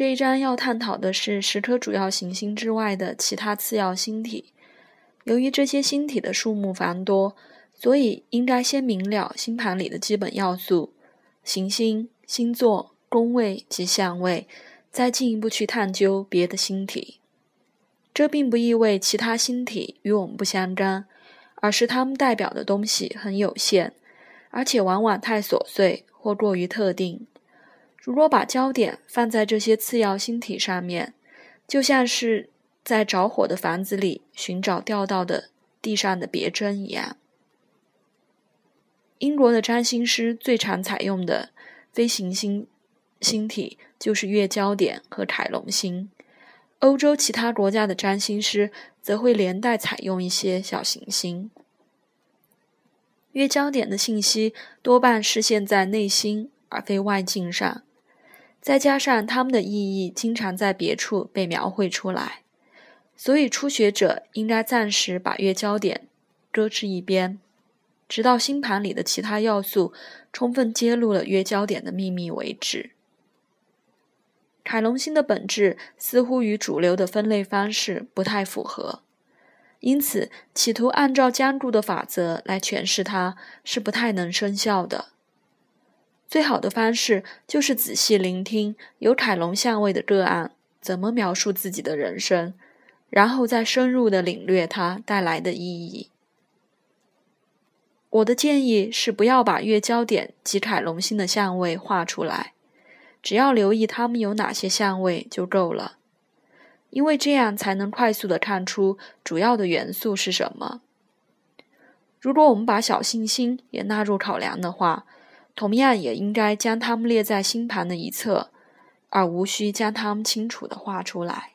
这一章要探讨的是十颗主要行星之外的其他次要星体。由于这些星体的数目繁多，所以应该先明了星盘里的基本要素：行星、星座、宫位及相位，再进一步去探究别的星体。这并不意味其他星体与我们不相干，而是它们代表的东西很有限，而且往往太琐碎或过于特定。如果把焦点放在这些次要星体上面，就像是在着火的房子里寻找掉到的地上的别针一样。英国的占星师最常采用的飞行星星体就是月焦点和凯龙星，欧洲其他国家的占星师则会连带采用一些小行星。月焦点的信息多半是现在内心而非外境上。再加上它们的意义经常在别处被描绘出来，所以初学者应该暂时把月焦点搁置一边，直到星盘里的其他要素充分揭露了月焦点的秘密为止。凯龙星的本质似乎与主流的分类方式不太符合，因此企图按照僵固的法则来诠释它是不太能生效的。最好的方式就是仔细聆听有凯龙相位的个案怎么描述自己的人生，然后再深入的领略它带来的意义。我的建议是不要把月焦点及凯龙星的相位画出来，只要留意它们有哪些相位就够了，因为这样才能快速的看出主要的元素是什么。如果我们把小行星也纳入考量的话，同样也应该将它们列在星盘的一侧，而无需将它们清楚的画出来。